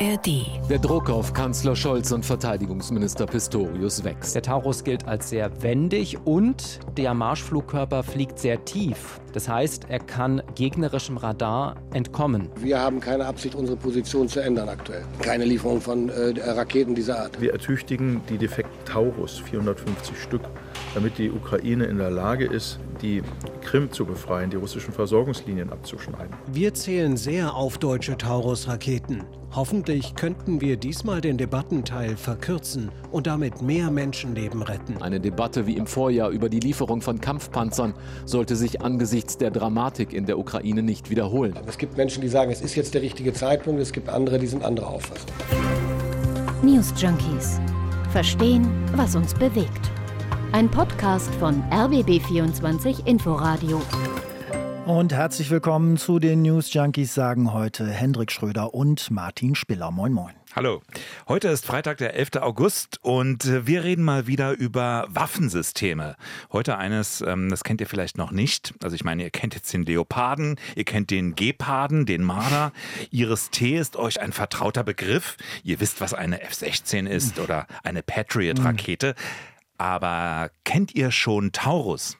ARD. Der Druck auf Kanzler Scholz und Verteidigungsminister Pistorius wächst. Der Taurus gilt als sehr wendig und der Marschflugkörper fliegt sehr tief. Das heißt, er kann gegnerischem Radar entkommen. Wir haben keine Absicht, unsere Position zu ändern aktuell. Keine Lieferung von äh, Raketen dieser Art. Wir ertüchtigen die defekten Taurus, 450 Stück, damit die Ukraine in der Lage ist, die Krim zu befreien, die russischen Versorgungslinien abzuschneiden. Wir zählen sehr auf deutsche Taurus-Raketen. Hoffentlich könnten wir diesmal den Debattenteil verkürzen und damit mehr Menschenleben retten. Eine Debatte wie im Vorjahr über die Lieferung von Kampfpanzern sollte sich angesichts der Dramatik in der Ukraine nicht wiederholen. Es gibt Menschen, die sagen, es ist jetzt der richtige Zeitpunkt. Es gibt andere, die sind anderer Auffassung. News Junkies. Verstehen, was uns bewegt. Ein Podcast von RBB24 Inforadio. Und herzlich willkommen zu den News Junkies, sagen heute Hendrik Schröder und Martin Spiller. Moin, moin. Hallo. Heute ist Freitag, der 11. August und äh, wir reden mal wieder über Waffensysteme. Heute eines, ähm, das kennt ihr vielleicht noch nicht. Also ich meine, ihr kennt jetzt den Leoparden, ihr kennt den Geparden, den Marder. Iris T ist euch ein vertrauter Begriff. Ihr wisst, was eine F-16 ist oder eine Patriot-Rakete. Aber kennt ihr schon Taurus?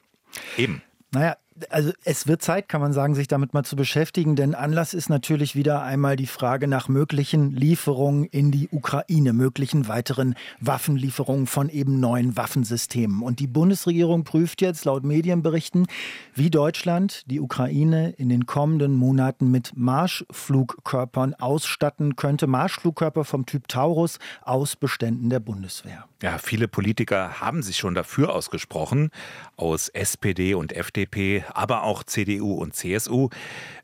Eben. Naja, also es wird Zeit, kann man sagen, sich damit mal zu beschäftigen, denn Anlass ist natürlich wieder einmal die Frage nach möglichen Lieferungen in die Ukraine, möglichen weiteren Waffenlieferungen von eben neuen Waffensystemen. Und die Bundesregierung prüft jetzt laut Medienberichten, wie Deutschland die Ukraine in den kommenden Monaten mit Marschflugkörpern ausstatten könnte. Marschflugkörper vom Typ Taurus aus Beständen der Bundeswehr. Ja, viele Politiker haben sich schon dafür ausgesprochen, aus SPD und FDP, aber auch CDU und CSU.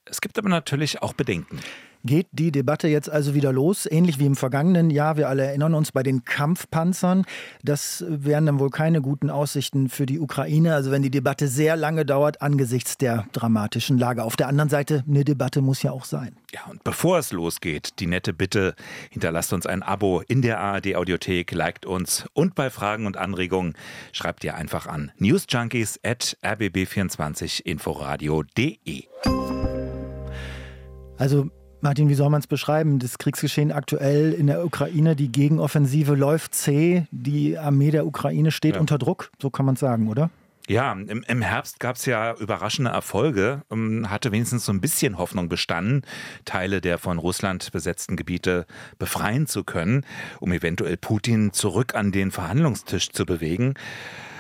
Es gibt aber natürlich auch Bedenken geht die Debatte jetzt also wieder los, ähnlich wie im vergangenen Jahr. Wir alle erinnern uns bei den Kampfpanzern. Das wären dann wohl keine guten Aussichten für die Ukraine. Also wenn die Debatte sehr lange dauert angesichts der dramatischen Lage. Auf der anderen Seite, eine Debatte muss ja auch sein. Ja, und bevor es losgeht, die nette Bitte, hinterlasst uns ein Abo in der ARD Audiothek, liked uns und bei Fragen und Anregungen schreibt ihr einfach an newsjunkies at rbb24inforadio.de. Also Martin, wie soll man es beschreiben? Das Kriegsgeschehen aktuell in der Ukraine, die Gegenoffensive läuft zäh, die Armee der Ukraine steht ja. unter Druck, so kann man sagen, oder? Ja, im, im Herbst gab es ja überraschende Erfolge, um, hatte wenigstens so ein bisschen Hoffnung bestanden, Teile der von Russland besetzten Gebiete befreien zu können, um eventuell Putin zurück an den Verhandlungstisch zu bewegen.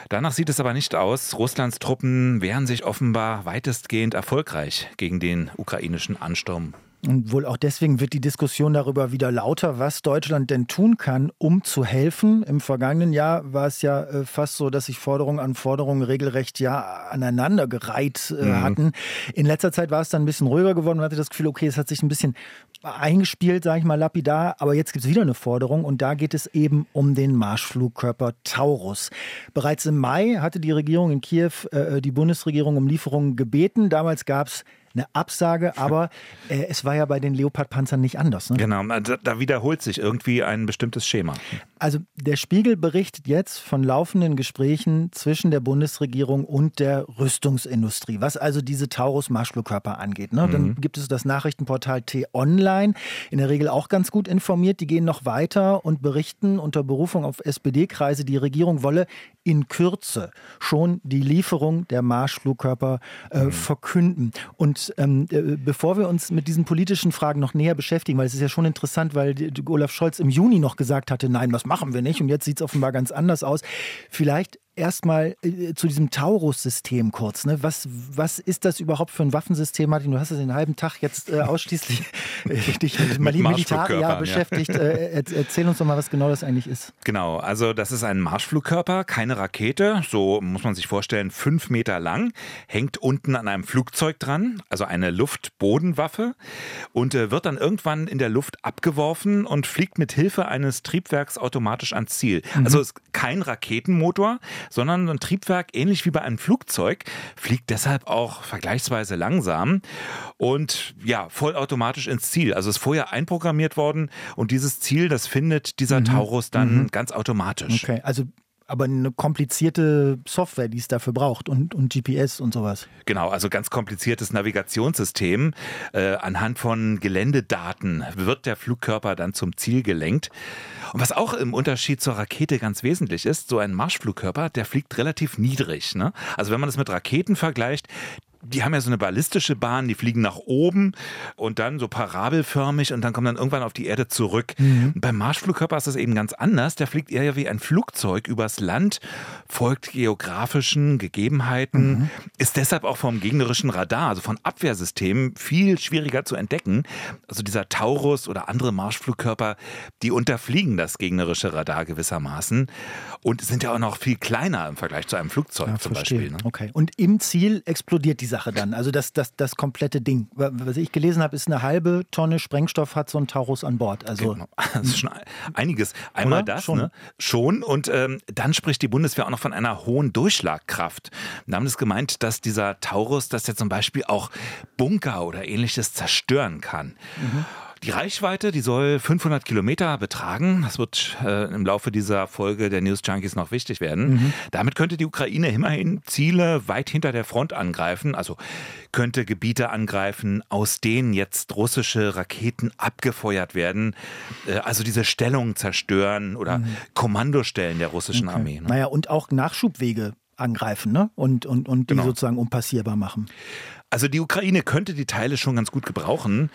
Danach sieht es aber nicht aus. Russlands Truppen wehren sich offenbar weitestgehend erfolgreich gegen den ukrainischen Ansturm und wohl auch deswegen wird die Diskussion darüber wieder lauter, was Deutschland denn tun kann, um zu helfen. Im vergangenen Jahr war es ja äh, fast so, dass sich Forderungen an Forderungen regelrecht ja aneinandergereiht äh, mhm. hatten. In letzter Zeit war es dann ein bisschen ruhiger geworden. Man hatte das Gefühl, okay, es hat sich ein bisschen eingespielt, sage ich mal lapidar. Aber jetzt gibt es wieder eine Forderung und da geht es eben um den Marschflugkörper Taurus. Bereits im Mai hatte die Regierung in Kiew äh, die Bundesregierung um Lieferungen gebeten. Damals gab es eine Absage, aber äh, es war ja bei den Leopard-Panzern nicht anders. Ne? Genau, da, da wiederholt sich irgendwie ein bestimmtes Schema. Also der Spiegel berichtet jetzt von laufenden Gesprächen zwischen der Bundesregierung und der Rüstungsindustrie, was also diese Taurus-Marschflugkörper angeht. Ne? Mhm. Dann gibt es das Nachrichtenportal T-Online, in der Regel auch ganz gut informiert. Die gehen noch weiter und berichten unter Berufung auf SPD-Kreise, die Regierung wolle in Kürze schon die Lieferung der Marschflugkörper äh, mhm. verkünden. Und ähm, äh, bevor wir uns mit diesen politischen Fragen noch näher beschäftigen, weil es ist ja schon interessant, weil Olaf Scholz im Juni noch gesagt hatte, nein, was machen wir nicht. Und jetzt sieht es offenbar ganz anders aus. Vielleicht erstmal äh, zu diesem Taurus-System kurz. Ne? Was, was ist das überhaupt für ein Waffensystem, Martin? Du hast es den halben Tag jetzt äh, ausschließlich äh, dich mit, mit Militär ja, beschäftigt. Ja. Äh, erzähl uns doch mal, was genau das eigentlich ist. Genau, also das ist ein Marschflugkörper, keine Rakete, so muss man sich vorstellen, fünf Meter lang, hängt unten an einem Flugzeug dran, also eine Luftbodenwaffe und äh, wird dann irgendwann in der Luft abgeworfen und fliegt mit Hilfe eines Triebwerks automatisch ans Ziel. Mhm. Also ist kein Raketenmotor, sondern ein Triebwerk, ähnlich wie bei einem Flugzeug, fliegt deshalb auch vergleichsweise langsam und ja, vollautomatisch ins Ziel. Also ist vorher einprogrammiert worden und dieses Ziel, das findet dieser mhm. Taurus dann mhm. ganz automatisch. Okay, also aber eine komplizierte Software, die es dafür braucht und, und GPS und sowas. Genau, also ganz kompliziertes Navigationssystem. Äh, anhand von Geländedaten wird der Flugkörper dann zum Ziel gelenkt. Und was auch im Unterschied zur Rakete ganz wesentlich ist, so ein Marschflugkörper, der fliegt relativ niedrig. Ne? Also wenn man das mit Raketen vergleicht, die haben ja so eine ballistische Bahn, die fliegen nach oben und dann so parabelförmig und dann kommen dann irgendwann auf die Erde zurück. Mhm. Beim Marschflugkörper ist das eben ganz anders. Der fliegt eher wie ein Flugzeug übers Land, folgt geografischen Gegebenheiten, mhm. ist deshalb auch vom gegnerischen Radar, also von Abwehrsystemen, viel schwieriger zu entdecken. Also dieser Taurus oder andere Marschflugkörper, die unterfliegen das gegnerische Radar gewissermaßen und sind ja auch noch viel kleiner im Vergleich zu einem Flugzeug ja, zum verstehe. Beispiel. Ne? Okay. Und im Ziel explodiert dieser Sache dann. Also das, das, das komplette Ding. Was ich gelesen habe, ist eine halbe Tonne Sprengstoff hat so ein Taurus an Bord. Also genau. Das ist schon einiges. Einmal Oder? das, schon. Ne? schon. Und ähm, dann spricht die Bundeswehr auch noch von einer hohen Durchschlagkraft. Wir haben es das gemeint, dass dieser Taurus, dass er zum Beispiel auch Bunker oder ähnliches zerstören kann. Mhm. Die Reichweite, die soll 500 Kilometer betragen. Das wird äh, im Laufe dieser Folge der News Junkies noch wichtig werden. Mhm. Damit könnte die Ukraine immerhin Ziele weit hinter der Front angreifen. Also könnte Gebiete angreifen, aus denen jetzt russische Raketen abgefeuert werden. Äh, also diese Stellungen zerstören oder mhm. Kommandostellen der russischen okay. Armee. Ne? Naja, und auch Nachschubwege angreifen ne? und, und, und die genau. sozusagen unpassierbar machen. Also die Ukraine könnte die Teile schon ganz gut gebrauchen.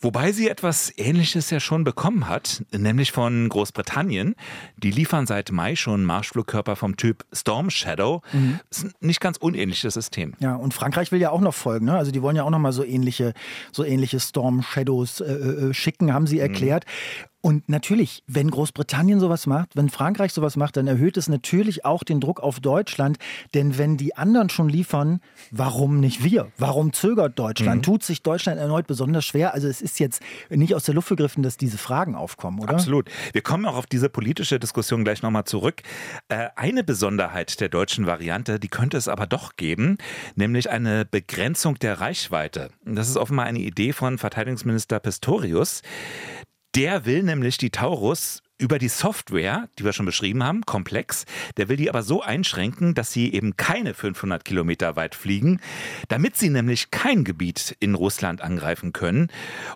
Wobei sie etwas Ähnliches ja schon bekommen hat, nämlich von Großbritannien. Die liefern seit Mai schon Marschflugkörper vom Typ Storm Shadow. Mhm. Das ist ein nicht ganz unähnliches System. Ja, und Frankreich will ja auch noch folgen. Ne? Also die wollen ja auch noch mal so ähnliche, so ähnliche Storm Shadows äh, äh schicken, haben sie mhm. erklärt. Mhm. Und natürlich, wenn Großbritannien sowas macht, wenn Frankreich sowas macht, dann erhöht es natürlich auch den Druck auf Deutschland. Denn wenn die anderen schon liefern, warum nicht wir? Warum zögert Deutschland? Mhm. Tut sich Deutschland erneut besonders schwer? Also es ist jetzt nicht aus der Luft gegriffen, dass diese Fragen aufkommen, oder? Absolut. Wir kommen auch auf diese politische Diskussion gleich nochmal zurück. Äh, eine Besonderheit der deutschen Variante, die könnte es aber doch geben, nämlich eine Begrenzung der Reichweite. Das ist offenbar eine Idee von Verteidigungsminister Pistorius. Der will nämlich die Taurus über die Software, die wir schon beschrieben haben, komplex, der will die aber so einschränken, dass sie eben keine 500 Kilometer weit fliegen, damit sie nämlich kein Gebiet in Russland angreifen können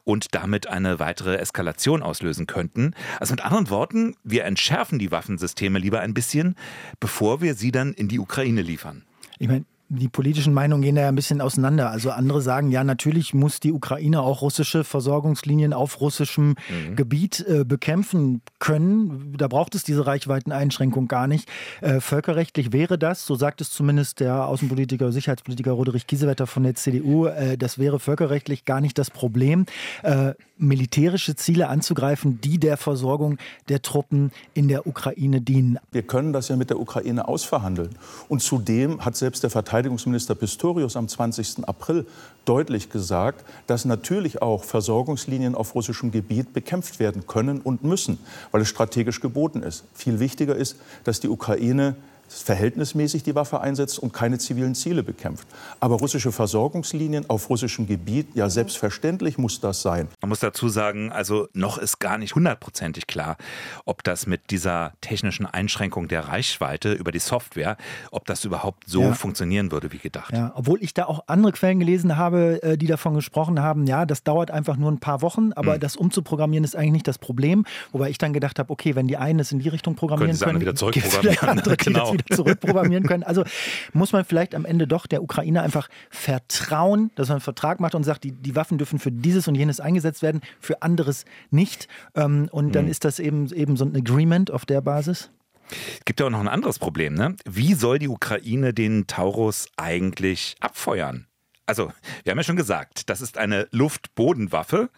und damit eine weitere Eskalation auslösen könnten. Also mit anderen Worten, wir entschärfen die Waffensysteme lieber ein bisschen, bevor wir sie dann in die Ukraine liefern. Ich meine, die politischen Meinungen gehen da ja ein bisschen auseinander. Also andere sagen, ja, natürlich muss die Ukraine auch russische Versorgungslinien auf russischem mhm. Gebiet äh, bekämpfen können. Da braucht es diese Reichweiteneinschränkung gar nicht. Äh, völkerrechtlich wäre das, so sagt es zumindest der Außenpolitiker, Sicherheitspolitiker Roderich Kiesewetter von der CDU, äh, das wäre völkerrechtlich gar nicht das Problem, äh, militärische Ziele anzugreifen, die der Versorgung der Truppen in der Ukraine dienen. Wir können das ja mit der Ukraine ausverhandeln. Und zudem hat selbst der Verteidigungsminister Verteidigungsminister Pistorius am 20. April deutlich gesagt, dass natürlich auch Versorgungslinien auf russischem Gebiet bekämpft werden können und müssen, weil es strategisch geboten ist. Viel wichtiger ist, dass die Ukraine verhältnismäßig die Waffe einsetzt und keine zivilen Ziele bekämpft. Aber russische Versorgungslinien auf russischem Gebiet, ja selbstverständlich muss das sein. Man muss dazu sagen, also noch ist gar nicht hundertprozentig klar, ob das mit dieser technischen Einschränkung der Reichweite über die Software, ob das überhaupt so ja. funktionieren würde wie gedacht. Ja, obwohl ich da auch andere Quellen gelesen habe, äh, die davon gesprochen haben, ja, das dauert einfach nur ein paar Wochen, aber mhm. das umzuprogrammieren ist eigentlich nicht das Problem. Wobei ich dann gedacht habe, okay, wenn die einen es in die Richtung programmieren können, können wieder zurückprogrammieren. Andere, genau zurückprogrammieren können. Also muss man vielleicht am Ende doch der Ukraine einfach vertrauen, dass man einen Vertrag macht und sagt, die, die Waffen dürfen für dieses und jenes eingesetzt werden, für anderes nicht. Ähm, und dann mhm. ist das eben, eben so ein Agreement auf der Basis. Es gibt ja auch noch ein anderes Problem. Ne? Wie soll die Ukraine den Taurus eigentlich abfeuern? Also, wir haben ja schon gesagt, das ist eine Luft-Boden-Waffe.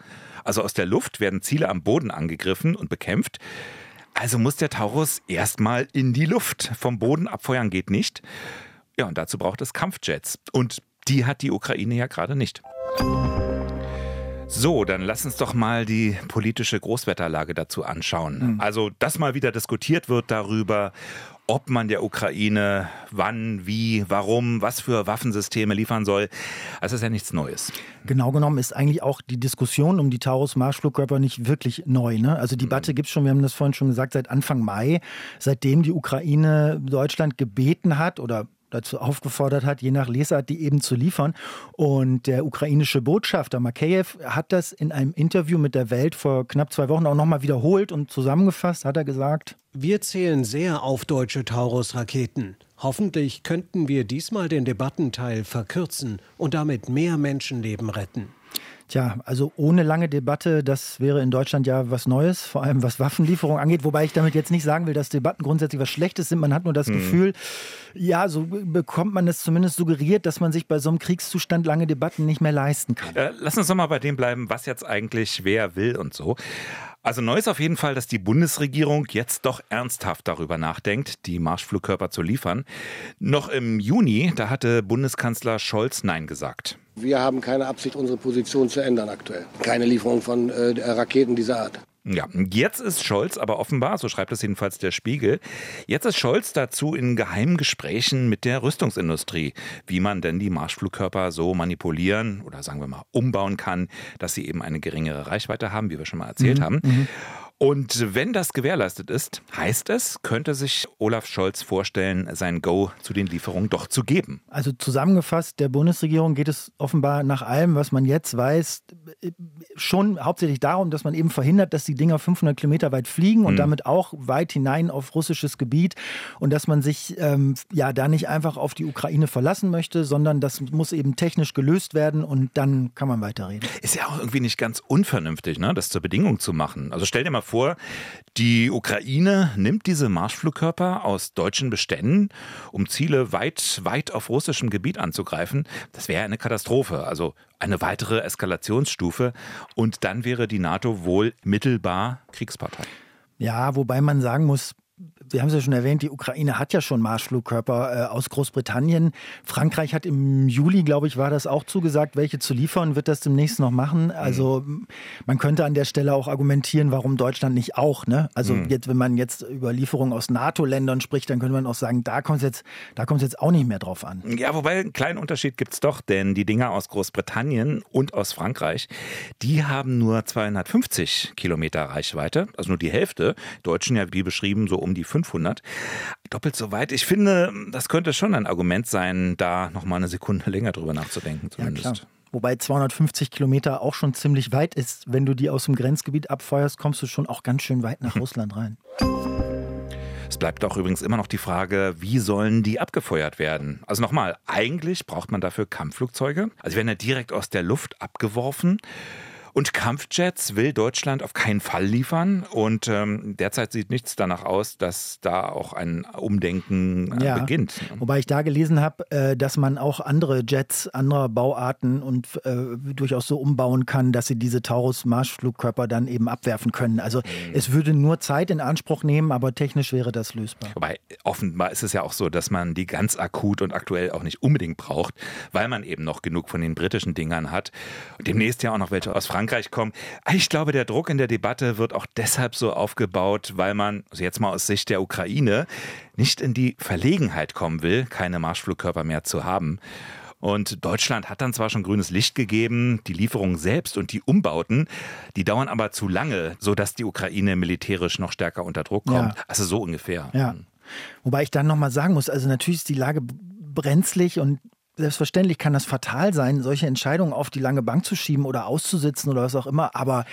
Also aus der Luft werden Ziele am Boden angegriffen und bekämpft. Also muss der Taurus erstmal in die Luft. Vom Boden abfeuern geht nicht. Ja, und dazu braucht es Kampfjets. Und die hat die Ukraine ja gerade nicht. So, dann lass uns doch mal die politische Großwetterlage dazu anschauen. Mhm. Also, dass mal wieder diskutiert wird darüber, ob man der Ukraine wann, wie, warum, was für Waffensysteme liefern soll. Das ist ja nichts Neues. Genau genommen ist eigentlich auch die Diskussion um die Taurus-Marschflugkörper nicht wirklich neu. Ne? Also die Debatte mhm. gibt es schon, wir haben das vorhin schon gesagt, seit Anfang Mai, seitdem die Ukraine Deutschland gebeten hat oder dazu aufgefordert hat, je nach Lesart, die eben zu liefern. Und der ukrainische Botschafter Makeyev hat das in einem Interview mit der Welt vor knapp zwei Wochen auch nochmal wiederholt und zusammengefasst, hat er gesagt. Wir zählen sehr auf deutsche Taurus-Raketen. Hoffentlich könnten wir diesmal den Debattenteil verkürzen und damit mehr Menschenleben retten. Tja, also ohne lange Debatte, das wäre in Deutschland ja was Neues, vor allem was Waffenlieferung angeht. Wobei ich damit jetzt nicht sagen will, dass Debatten grundsätzlich was Schlechtes sind. Man hat nur das mhm. Gefühl, ja, so bekommt man es zumindest suggeriert, dass man sich bei so einem Kriegszustand lange Debatten nicht mehr leisten kann. Äh, lass uns doch mal bei dem bleiben, was jetzt eigentlich wer will und so. Also neu ist auf jeden Fall, dass die Bundesregierung jetzt doch ernsthaft darüber nachdenkt, die Marschflugkörper zu liefern. Noch im Juni, da hatte Bundeskanzler Scholz Nein gesagt. Wir haben keine Absicht, unsere Position zu ändern aktuell. Keine Lieferung von äh, Raketen dieser Art. Ja, jetzt ist Scholz aber offenbar, so schreibt es jedenfalls der Spiegel, jetzt ist Scholz dazu in geheimen Gesprächen mit der Rüstungsindustrie, wie man denn die Marschflugkörper so manipulieren oder sagen wir mal umbauen kann, dass sie eben eine geringere Reichweite haben, wie wir schon mal erzählt mhm. haben. Mhm. Und wenn das gewährleistet ist, heißt es, könnte sich Olaf Scholz vorstellen, sein Go zu den Lieferungen doch zu geben. Also zusammengefasst, der Bundesregierung geht es offenbar nach allem, was man jetzt weiß, schon hauptsächlich darum, dass man eben verhindert, dass die Dinger 500 Kilometer weit fliegen und mhm. damit auch weit hinein auf russisches Gebiet und dass man sich ähm, ja da nicht einfach auf die Ukraine verlassen möchte, sondern das muss eben technisch gelöst werden und dann kann man weiterreden. Ist ja auch irgendwie nicht ganz unvernünftig, ne, das zur Bedingung zu machen. Also stell dir mal vor, die Ukraine nimmt diese Marschflugkörper aus deutschen Beständen, um Ziele weit, weit auf russischem Gebiet anzugreifen. Das wäre eine Katastrophe, also eine weitere Eskalationsstufe. Und dann wäre die NATO wohl mittelbar Kriegspartei. Ja, wobei man sagen muss, Sie haben es ja schon erwähnt, die Ukraine hat ja schon Marschflugkörper äh, aus Großbritannien. Frankreich hat im Juli, glaube ich, war das auch zugesagt, welche zu liefern, wird das demnächst noch machen. Also mhm. man könnte an der Stelle auch argumentieren, warum Deutschland nicht auch. Ne? Also mhm. jetzt, wenn man jetzt über Lieferungen aus NATO-Ländern spricht, dann könnte man auch sagen, da kommt es jetzt, jetzt auch nicht mehr drauf an. Ja, wobei einen kleinen Unterschied gibt es doch, denn die Dinger aus Großbritannien und aus Frankreich, die haben nur 250 Kilometer Reichweite, also nur die Hälfte. Deutschen ja, wie beschrieben, so um die 500. Doppelt so weit. Ich finde, das könnte schon ein Argument sein, da noch mal eine Sekunde länger drüber nachzudenken zumindest. Ja, Wobei 250 Kilometer auch schon ziemlich weit ist. Wenn du die aus dem Grenzgebiet abfeuerst, kommst du schon auch ganz schön weit nach Russland rein. Es bleibt auch übrigens immer noch die Frage, wie sollen die abgefeuert werden? Also nochmal, eigentlich braucht man dafür Kampfflugzeuge. Also werden ja direkt aus der Luft abgeworfen. Und Kampfjets will Deutschland auf keinen Fall liefern. Und ähm, derzeit sieht nichts danach aus, dass da auch ein Umdenken äh, ja. beginnt. Wobei ich da gelesen habe, äh, dass man auch andere Jets anderer Bauarten und äh, durchaus so umbauen kann, dass sie diese Taurus-Marschflugkörper dann eben abwerfen können. Also mhm. es würde nur Zeit in Anspruch nehmen, aber technisch wäre das lösbar. Wobei offenbar ist es ja auch so, dass man die ganz akut und aktuell auch nicht unbedingt braucht, weil man eben noch genug von den britischen Dingern hat. demnächst ja auch noch welche aus Frankreich Frankreich kommen. Ich glaube, der Druck in der Debatte wird auch deshalb so aufgebaut, weil man, also jetzt mal aus Sicht der Ukraine, nicht in die Verlegenheit kommen will, keine Marschflugkörper mehr zu haben. Und Deutschland hat dann zwar schon grünes Licht gegeben, die Lieferungen selbst und die Umbauten, die dauern aber zu lange, sodass die Ukraine militärisch noch stärker unter Druck kommt. Ja. Also so ungefähr. Ja. Wobei ich dann nochmal sagen muss, also natürlich ist die Lage brenzlig und Selbstverständlich kann das fatal sein, solche Entscheidungen auf die lange Bank zu schieben oder auszusitzen oder was auch immer. Aber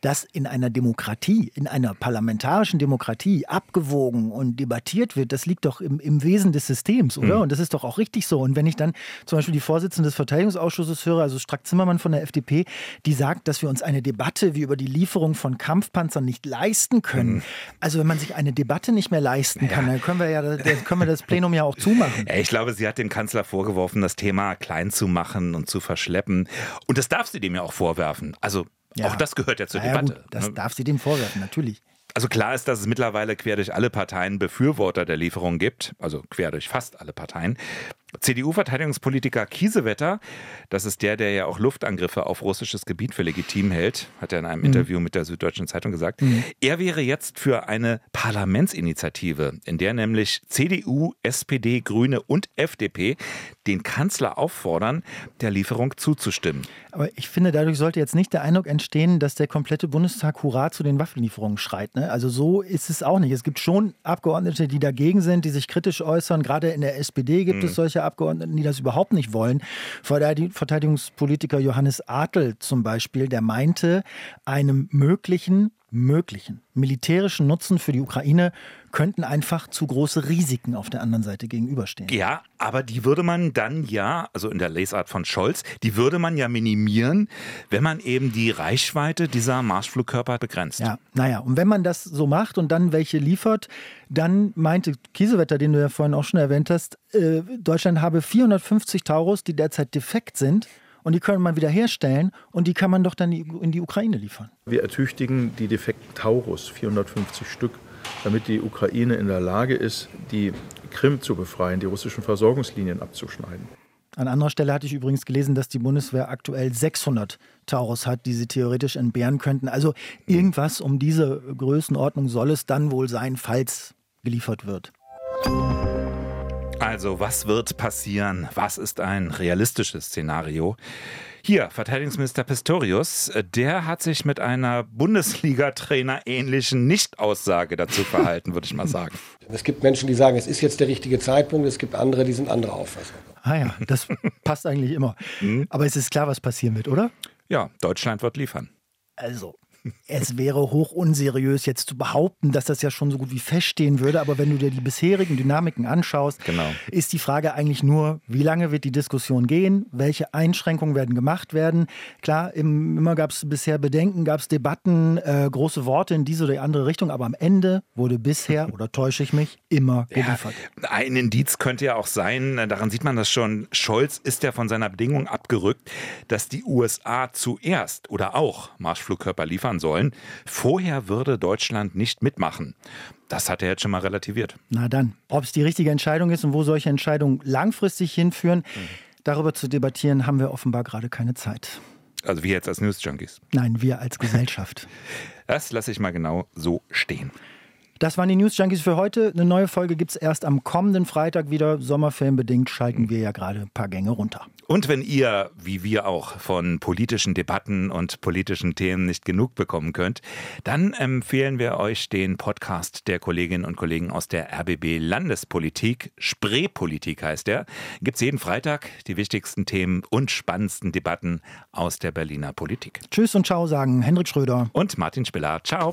dass in einer Demokratie, in einer parlamentarischen Demokratie abgewogen und debattiert wird, das liegt doch im, im Wesen des Systems, oder? Mhm. Und das ist doch auch richtig so. Und wenn ich dann zum Beispiel die Vorsitzende des Verteidigungsausschusses höre, also Strack Zimmermann von der FDP, die sagt, dass wir uns eine Debatte wie über die Lieferung von Kampfpanzern nicht leisten können. Mhm. Also wenn man sich eine Debatte nicht mehr leisten kann, ja. dann können wir ja dann können wir das Plenum ja auch zumachen. Ich glaube, sie hat dem Kanzler vorgeworfen, das Thema klein zu machen und zu verschleppen. Und das darf sie dem ja auch vorwerfen. Also ja. Auch das gehört ja zur ja, Debatte. Gut, das ne? darf sie dem vorwerfen, natürlich. Also klar ist, dass es mittlerweile quer durch alle Parteien Befürworter der Lieferung gibt, also quer durch fast alle Parteien. CDU-Verteidigungspolitiker Kiesewetter, das ist der, der ja auch Luftangriffe auf russisches Gebiet für legitim hält, hat er in einem mhm. Interview mit der Süddeutschen Zeitung gesagt. Mhm. Er wäre jetzt für eine Parlamentsinitiative, in der nämlich CDU, SPD, Grüne und FDP den Kanzler auffordern, der Lieferung zuzustimmen. Aber ich finde, dadurch sollte jetzt nicht der Eindruck entstehen, dass der komplette Bundestag Hurra zu den Waffenlieferungen schreit. Ne? Also so ist es auch nicht. Es gibt schon Abgeordnete, die dagegen sind, die sich kritisch äußern. Gerade in der SPD gibt mhm. es solche Abgeordneten, die das überhaupt nicht wollen. Verteidigungspolitiker Johannes Adel zum Beispiel, der meinte, einem möglichen möglichen militärischen Nutzen für die Ukraine könnten einfach zu große Risiken auf der anderen Seite gegenüberstehen. Ja, aber die würde man dann ja, also in der Lesart von Scholz, die würde man ja minimieren, wenn man eben die Reichweite dieser Marschflugkörper begrenzt. Ja, naja, und wenn man das so macht und dann welche liefert, dann meinte Kiesewetter, den du ja vorhin auch schon erwähnt hast, äh, Deutschland habe 450 Taurus, die derzeit defekt sind und die können man wieder herstellen und die kann man doch dann in die Ukraine liefern. Wir ertüchtigen die defekten Taurus, 450 Stück, damit die Ukraine in der Lage ist, die Krim zu befreien, die russischen Versorgungslinien abzuschneiden. An anderer Stelle hatte ich übrigens gelesen, dass die Bundeswehr aktuell 600 Taurus hat, die sie theoretisch entbehren könnten. Also irgendwas um diese Größenordnung soll es dann wohl sein, falls geliefert wird. Also, was wird passieren? Was ist ein realistisches Szenario? Hier, Verteidigungsminister Pistorius, der hat sich mit einer Bundesliga-Trainer ähnlichen Nichtaussage dazu verhalten, würde ich mal sagen. Es gibt Menschen, die sagen, es ist jetzt der richtige Zeitpunkt, es gibt andere, die sind anderer Auffassung. Ah ja, das passt eigentlich immer. Hm? Aber es ist klar, was passieren wird, oder? Ja, Deutschland wird liefern. Also, es wäre hoch unseriös, jetzt zu behaupten, dass das ja schon so gut wie feststehen würde. Aber wenn du dir die bisherigen Dynamiken anschaust, genau. ist die Frage eigentlich nur, wie lange wird die Diskussion gehen? Welche Einschränkungen werden gemacht werden? Klar, immer gab es bisher Bedenken, gab es Debatten, äh, große Worte in diese oder die andere Richtung. Aber am Ende wurde bisher, oder täusche ich mich, immer geliefert. Ja, ein Indiz könnte ja auch sein, daran sieht man das schon, Scholz ist ja von seiner Bedingung abgerückt, dass die USA zuerst oder auch Marschflugkörper liefern liefern sollen. Vorher würde Deutschland nicht mitmachen. Das hat er jetzt schon mal relativiert. Na dann, ob es die richtige Entscheidung ist und wo solche Entscheidungen langfristig hinführen, mhm. darüber zu debattieren, haben wir offenbar gerade keine Zeit. Also wir jetzt als News Junkies? Nein, wir als Gesellschaft. das lasse ich mal genau so stehen. Das waren die News Junkies für heute. Eine neue Folge gibt es erst am kommenden Freitag wieder. Sommerfilmbedingt schalten wir ja gerade ein paar Gänge runter. Und wenn ihr, wie wir auch, von politischen Debatten und politischen Themen nicht genug bekommen könnt, dann empfehlen wir euch den Podcast der Kolleginnen und Kollegen aus der RBB Landespolitik. Spreepolitik heißt er. Gibt es jeden Freitag die wichtigsten Themen und spannendsten Debatten aus der Berliner Politik. Tschüss und ciao sagen Hendrik Schröder und Martin Spiller. Ciao.